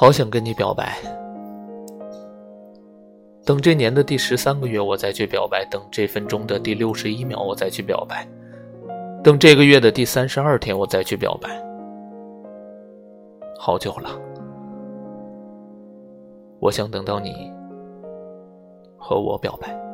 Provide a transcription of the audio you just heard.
好想跟你表白。等这年的第十三个月我再去表白等这分钟的第六十一秒我再去表白。等这个月的第三十二天我再去表白。好久了。我想等到你和我表白。